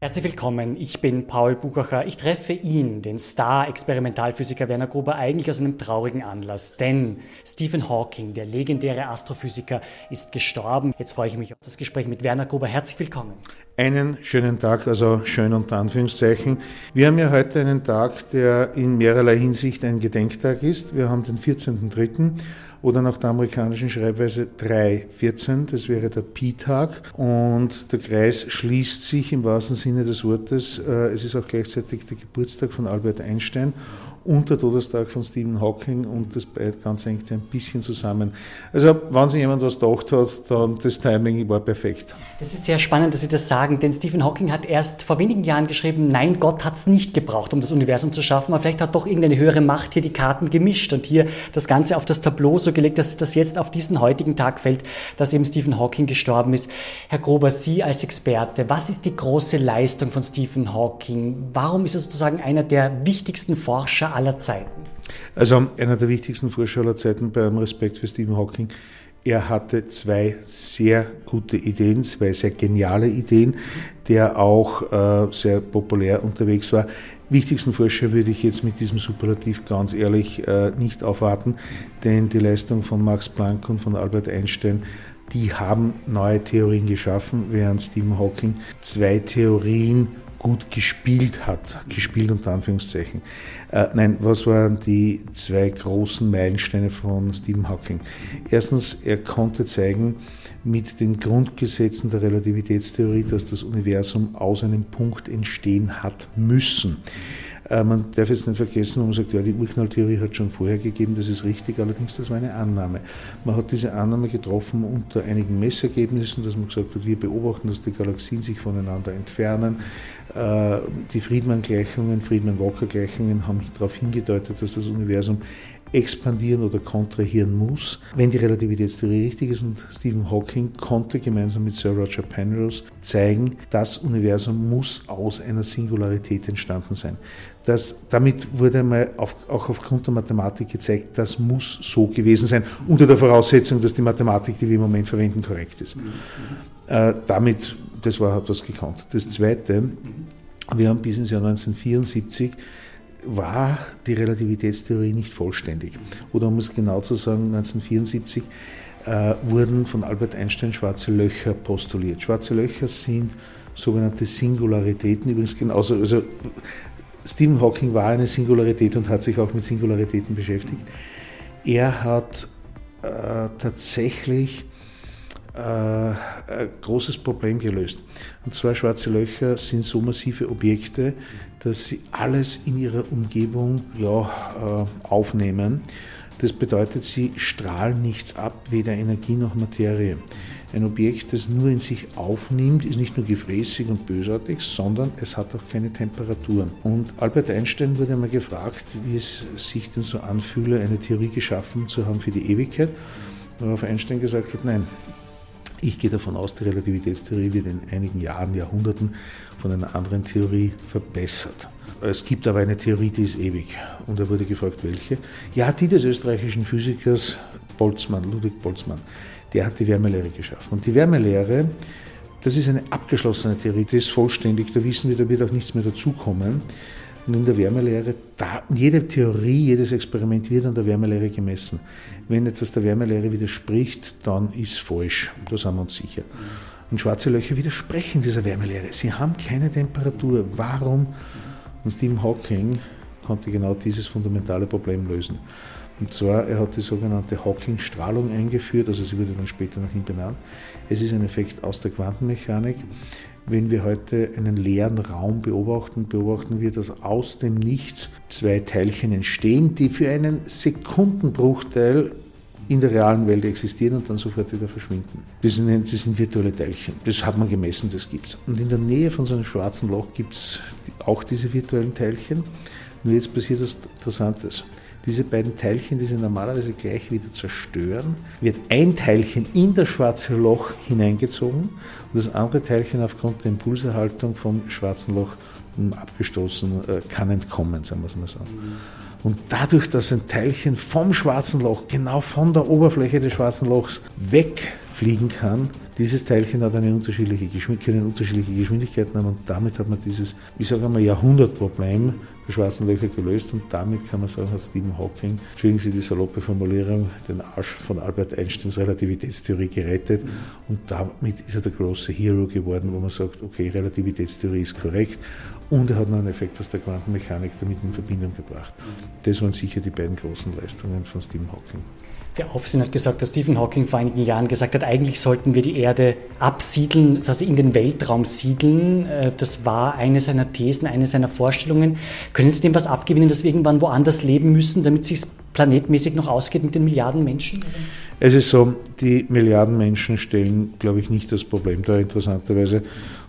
Herzlich willkommen, ich bin Paul Buchacher. Ich treffe ihn, den Star-Experimentalphysiker Werner Gruber, eigentlich aus einem traurigen Anlass. Denn Stephen Hawking, der legendäre Astrophysiker, ist gestorben. Jetzt freue ich mich auf das Gespräch mit Werner Gruber. Herzlich willkommen. Einen schönen Tag, also schön unter Anführungszeichen. Wir haben ja heute einen Tag, der in mehrerlei Hinsicht ein Gedenktag ist. Wir haben den 14.03 oder nach der amerikanischen Schreibweise 314, das wäre der Pi-Tag. Und der Kreis schließt sich im wahrsten Sinne des Wortes. Äh, es ist auch gleichzeitig der Geburtstag von Albert Einstein und der Todestag von Stephen Hawking und das Ganze hängt ein bisschen zusammen. Also, wenn sich jemand was gedacht hat, dann das Timing war perfekt. Das ist sehr spannend, dass Sie das sagen, denn Stephen Hawking hat erst vor wenigen Jahren geschrieben, nein, Gott hat es nicht gebraucht, um das Universum zu schaffen, aber vielleicht hat doch irgendeine höhere Macht hier die Karten gemischt und hier das Ganze auf das Tableau so gelegt, dass das jetzt auf diesen heutigen Tag fällt, dass eben Stephen Hawking gestorben ist. Herr Grober, Sie als Experte, was ist die große Leistung von Stephen Hawking? Warum ist er sozusagen einer der wichtigsten Forscher aller Zeiten? Also einer der wichtigsten Forscher aller Zeiten bei allem Respekt für Stephen Hawking. Er hatte zwei sehr gute Ideen, zwei sehr geniale Ideen, der auch äh, sehr populär unterwegs war. Wichtigsten Forscher würde ich jetzt mit diesem Superlativ ganz ehrlich äh, nicht aufwarten, denn die Leistung von Max Planck und von Albert Einstein die haben neue Theorien geschaffen, während Stephen Hawking zwei Theorien gut gespielt hat, gespielt unter Anführungszeichen. Äh, nein, was waren die zwei großen Meilensteine von Stephen Hawking? Erstens, er konnte zeigen mit den Grundgesetzen der Relativitätstheorie, dass das Universum aus einem Punkt entstehen hat müssen. Äh, man darf jetzt nicht vergessen, wenn man sagt, ja, die Urknalltheorie hat schon vorher gegeben, das ist richtig, allerdings das war eine Annahme. Man hat diese Annahme getroffen unter einigen Messergebnissen, dass man gesagt hat, wir beobachten, dass die Galaxien sich voneinander entfernen. Äh, die Friedmann-Gleichungen, Friedmann-Walker-Gleichungen haben darauf hingedeutet, dass das Universum expandieren oder kontrahieren muss. Wenn die Relativitätstheorie richtig ist und Stephen Hawking konnte gemeinsam mit Sir Roger Penrose zeigen, das Universum muss aus einer Singularität entstanden sein. Das, damit wurde einmal auf, auch aufgrund der Mathematik gezeigt, das muss so gewesen sein, unter der Voraussetzung, dass die Mathematik, die wir im Moment verwenden, korrekt ist. Äh, damit, das war, hat was gekonnt. Das Zweite, wir haben bis ins Jahr 1974 war die Relativitätstheorie nicht vollständig. Oder um es genau zu sagen, 1974 äh, wurden von Albert Einstein schwarze Löcher postuliert. Schwarze Löcher sind sogenannte Singularitäten, übrigens genauso, also Stephen Hawking war eine Singularität und hat sich auch mit Singularitäten beschäftigt. Er hat äh, tatsächlich ein großes Problem gelöst. Und zwar schwarze Löcher sind so massive Objekte, dass sie alles in ihrer Umgebung ja, äh, aufnehmen. Das bedeutet, sie strahlen nichts ab, weder Energie noch Materie. Ein Objekt, das nur in sich aufnimmt, ist nicht nur gefräßig und bösartig, sondern es hat auch keine Temperatur. Und Albert Einstein wurde einmal gefragt, wie es sich denn so anfühle, eine Theorie geschaffen zu haben für die Ewigkeit. Worauf Einstein gesagt hat, nein, ich gehe davon aus, die Relativitätstheorie wird in einigen Jahren, Jahrhunderten von einer anderen Theorie verbessert. Es gibt aber eine Theorie, die ist ewig. Und er wurde gefragt, welche? Ja, die des österreichischen Physikers Boltzmann, Ludwig Boltzmann. Der hat die Wärmelehre geschaffen. Und die Wärmelehre, das ist eine abgeschlossene Theorie, die ist vollständig, da wissen wir, da wird auch nichts mehr dazukommen. Und in der Wärmelehre, da, jede Theorie, jedes Experiment wird an der Wärmelehre gemessen. Wenn etwas der Wärmelehre widerspricht, dann ist falsch. Da sind wir uns sicher. Und schwarze Löcher widersprechen dieser Wärmelehre. Sie haben keine Temperatur. Warum? Und Stephen Hawking konnte genau dieses fundamentale Problem lösen. Und zwar, er hat die sogenannte Hawking-Strahlung eingeführt, also sie wurde dann später nach ihm benannt. Es ist ein Effekt aus der Quantenmechanik. Wenn wir heute einen leeren Raum beobachten, beobachten wir, dass aus dem Nichts zwei Teilchen entstehen, die für einen Sekundenbruchteil in der realen Welt existieren und dann sofort wieder verschwinden. Das sind, das sind virtuelle Teilchen. Das hat man gemessen, das gibt es. Und in der Nähe von so einem schwarzen Loch gibt es auch diese virtuellen Teilchen. Nur jetzt passiert was Interessantes diese beiden Teilchen, die sie normalerweise gleich wieder zerstören, wird ein Teilchen in das schwarze Loch hineingezogen und das andere Teilchen aufgrund der Impulserhaltung vom schwarzen Loch Punkten abgestoßen, äh, kann entkommen, sagen wir es mal so. Und dadurch, dass ein Teilchen vom schwarzen Loch, genau von der Oberfläche des schwarzen Lochs wegfliegen kann, dieses Teilchen hat eine unterschiedliche Geschwindigkeit, können unterschiedliche Geschwindigkeiten haben und damit hat man dieses, ich sage einmal, Jahrhundertproblem der schwarzen Löcher gelöst und damit kann man sagen, hat Stephen Hawking, entschuldigen Sie die saloppe Formulierung, den Arsch von Albert Einsteins Relativitätstheorie gerettet und damit ist er der große Hero geworden, wo man sagt, okay, Relativitätstheorie ist korrekt und er hat noch einen Effekt aus der Quantenmechanik damit in Verbindung gebracht. Das waren sicher die beiden großen Leistungen von Stephen Hawking. Der Aufsehen hat gesagt, dass Stephen Hawking vor einigen Jahren gesagt hat, eigentlich sollten wir die Erde absiedeln, das heißt in den Weltraum siedeln. Äh, das war eine seiner Thesen, eine seiner Vorstellungen. Können Sie dem was abgewinnen, dass wir irgendwann woanders leben müssen, damit es sich planetmäßig noch ausgeht mit den Milliarden Menschen? Es ist so, die Milliarden Menschen stellen, glaube ich, nicht das Problem da. Interessanterweise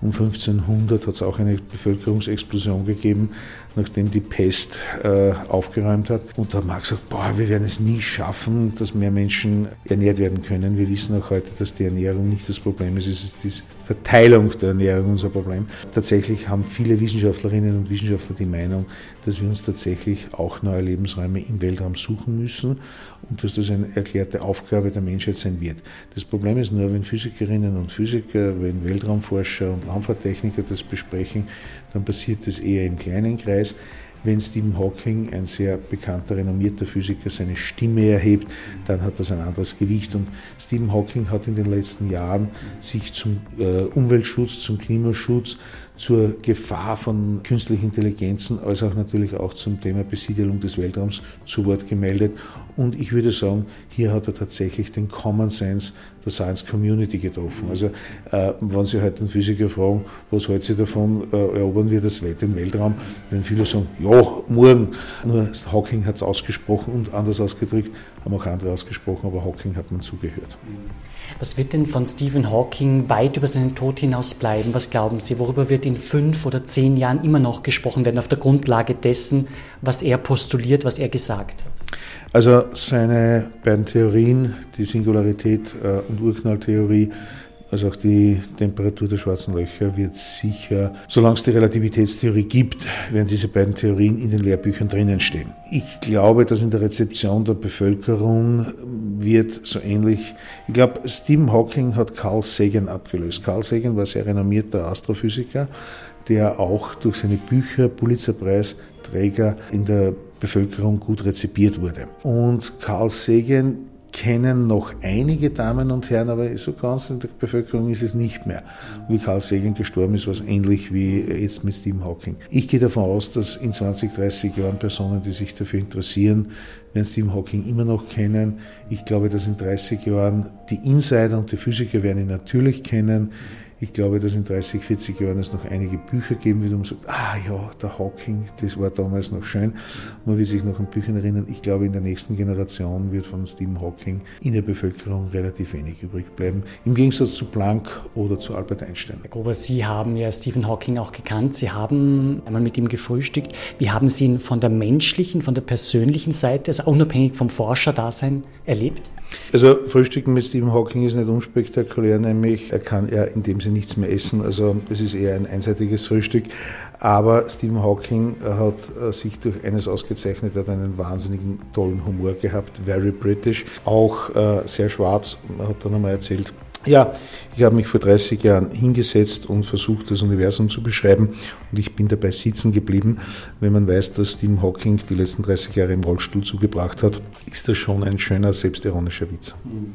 um 1500 hat es auch eine Bevölkerungsexplosion gegeben, nachdem die Pest äh, aufgeräumt hat. Und da man gesagt, boah, wir werden es nie schaffen, dass mehr Menschen ernährt werden können. Wir wissen auch heute, dass die Ernährung nicht das Problem ist, es ist die Verteilung der Ernährung unser Problem. Tatsächlich haben viele Wissenschaftlerinnen und Wissenschaftler die Meinung, dass wir uns tatsächlich auch neue Lebensräume im Weltraum suchen müssen und dass das eine erklärte Aufgabe der Menschheit sein wird. Das Problem ist nur, wenn Physikerinnen und Physiker, wenn Weltraumforscher und Raumfahrttechniker das besprechen, dann passiert das eher im kleinen Kreis. Wenn Stephen Hawking, ein sehr bekannter, renommierter Physiker, seine Stimme erhebt, dann hat das ein anderes Gewicht. Und Stephen Hawking hat in den letzten Jahren sich zum äh, Umweltschutz, zum Klimaschutz, zur Gefahr von künstlichen Intelligenzen, als auch natürlich auch zum Thema Besiedelung des Weltraums zu Wort gemeldet. Und ich würde sagen, hier hat er tatsächlich den Common Sense der Science Community getroffen. Also äh, wenn Sie heute einen Physiker fragen, was hält Sie davon, äh, erobern wir das Welt, den Weltraum, wenn viele sagen, ja, morgen. Nur Hawking hat es ausgesprochen und anders ausgedrückt, haben auch andere ausgesprochen, aber Hawking hat man zugehört. Was wird denn von Stephen Hawking weit über seinen Tod hinaus bleiben? Was glauben Sie? Worüber wird in fünf oder zehn Jahren immer noch gesprochen werden, auf der Grundlage dessen, was er postuliert, was er gesagt hat? Also seine beiden Theorien, die Singularität äh, und Urknalltheorie, also auch die Temperatur der schwarzen Löcher wird sicher, solange es die Relativitätstheorie gibt, werden diese beiden Theorien in den Lehrbüchern drinnen stehen. Ich glaube, dass in der Rezeption der Bevölkerung wird so ähnlich, ich glaube, Stephen Hawking hat Carl Sagan abgelöst. Carl Sagan war sehr renommierter Astrophysiker, der auch durch seine Bücher Pulitzerpreisträger in der Bevölkerung gut rezipiert wurde. Und Carl Sagan kennen noch einige Damen und Herren, aber so ganz in der Bevölkerung ist es nicht mehr. Wie Carl Sagan gestorben ist, war es ähnlich wie jetzt mit Stephen Hawking. Ich gehe davon aus, dass in 20, 30 Jahren Personen, die sich dafür interessieren, werden Stephen Hawking immer noch kennen. Ich glaube, dass in 30 Jahren die Insider und die Physiker werden ihn natürlich kennen. Ich glaube, dass in 30, 40 Jahren es noch einige Bücher geben wird, wo man sagt, ah ja, der Hawking, das war damals noch schön. Man wird sich noch an Bücher erinnern. Ich glaube, in der nächsten Generation wird von Stephen Hawking in der Bevölkerung relativ wenig übrig bleiben. Im Gegensatz zu Planck oder zu Albert Einstein. Herr Gruber, Sie haben ja Stephen Hawking auch gekannt. Sie haben einmal mit ihm gefrühstückt. Wie haben Sie ihn von der menschlichen, von der persönlichen Seite, also unabhängig vom Forscherdasein, erlebt? Also Frühstücken mit Stephen Hawking ist nicht unspektakulär, nämlich er kann ja in dem Sinne nichts mehr essen, also es ist eher ein einseitiges Frühstück. Aber Stephen Hawking hat äh, sich durch eines ausgezeichnet, er hat einen wahnsinnigen tollen Humor gehabt, very British, auch äh, sehr schwarz, hat er nochmal erzählt, ja, ich habe mich vor 30 Jahren hingesetzt und versucht, das Universum zu beschreiben und ich bin dabei sitzen geblieben. Wenn man weiß, dass Stephen Hawking die letzten 30 Jahre im Rollstuhl zugebracht hat, ist das schon ein schöner, selbstironischer Witz. Mhm.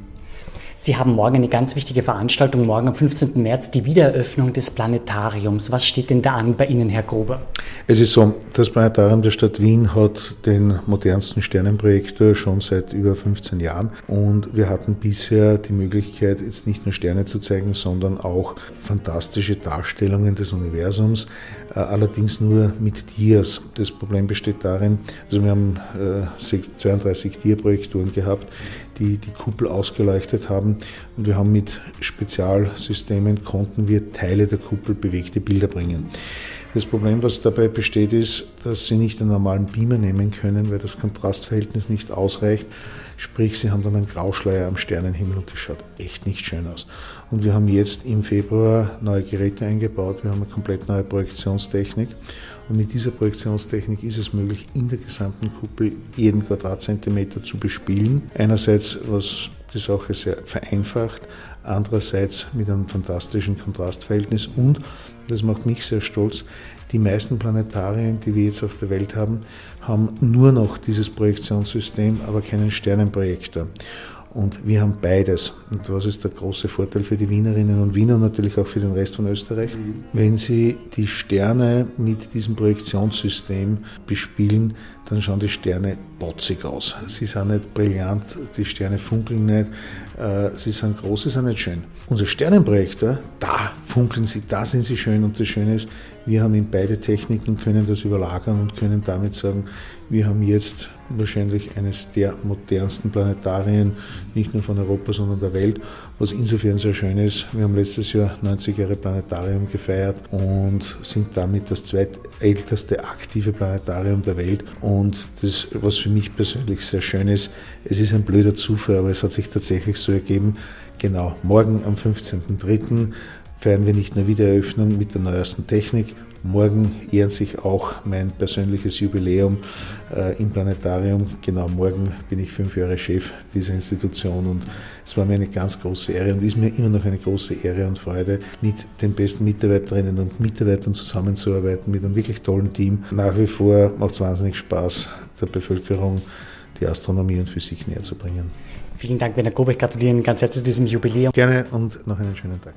Sie haben morgen eine ganz wichtige Veranstaltung, morgen am 15. März, die Wiedereröffnung des Planetariums. Was steht denn da an bei Ihnen, Herr Gruber? Es ist so, das Planetarium der Stadt Wien hat den modernsten Sternenprojektor schon seit über 15 Jahren und wir hatten bisher die Möglichkeit, jetzt nicht nur Sterne zu zeigen, sondern auch fantastische Darstellungen des Universums, äh, allerdings nur mit Dias. Das Problem besteht darin, also wir haben 32 äh, Dia-Projektoren gehabt, die die Kuppel ausgeleuchtet haben. Und wir haben mit Spezialsystemen konnten wir Teile der Kuppel bewegte Bilder bringen. Das Problem, was dabei besteht, ist, dass Sie nicht einen normalen Beamer nehmen können, weil das Kontrastverhältnis nicht ausreicht. Sprich, Sie haben dann einen Grauschleier am Sternenhimmel und das schaut echt nicht schön aus. Und wir haben jetzt im Februar neue Geräte eingebaut. Wir haben eine komplett neue Projektionstechnik. Und mit dieser Projektionstechnik ist es möglich, in der gesamten Kuppel jeden Quadratzentimeter zu bespielen. Einerseits, was die Sache sehr vereinfacht, andererseits mit einem fantastischen Kontrastverhältnis und, das macht mich sehr stolz, die meisten Planetarien, die wir jetzt auf der Welt haben, haben nur noch dieses Projektionssystem, aber keinen Sternenprojektor. Und wir haben beides. Und was ist der große Vorteil für die Wienerinnen und Wiener natürlich auch für den Rest von Österreich? Mhm. Wenn sie die Sterne mit diesem Projektionssystem bespielen, dann schauen die Sterne botzig aus. Sie sind nicht brillant, die Sterne funkeln nicht, äh, sie sind groß, sie sind nicht schön. Unser Sternenprojektor, da funkeln sie, da sind sie schön und das Schöne ist, wir haben in beide Techniken, können das überlagern und können damit sagen, wir haben jetzt wahrscheinlich eines der modernsten Planetarien, nicht nur von Europa, sondern der Welt, was insofern sehr schön ist. Wir haben letztes Jahr 90 Jahre Planetarium gefeiert und sind damit das zweitälteste aktive Planetarium der Welt. Und das, was für mich persönlich sehr schön ist, es ist ein blöder Zufall, aber es hat sich tatsächlich so ergeben, genau, morgen am 15.03 feiern wir nicht nur Wiedereröffnung mit der neuesten Technik. Morgen ehren sich auch mein persönliches Jubiläum äh, im Planetarium. Genau morgen bin ich fünf Jahre Chef dieser Institution und es war mir eine ganz große Ehre und ist mir immer noch eine große Ehre und Freude, mit den besten Mitarbeiterinnen und Mitarbeitern zusammenzuarbeiten, mit einem wirklich tollen Team. Nach wie vor macht es wahnsinnig Spaß, der Bevölkerung die Astronomie und Physik näher zu bringen. Vielen Dank, Werner Gobe. Ich gratuliere Ihnen ganz herzlich zu diesem Jubiläum. Gerne und noch einen schönen Tag.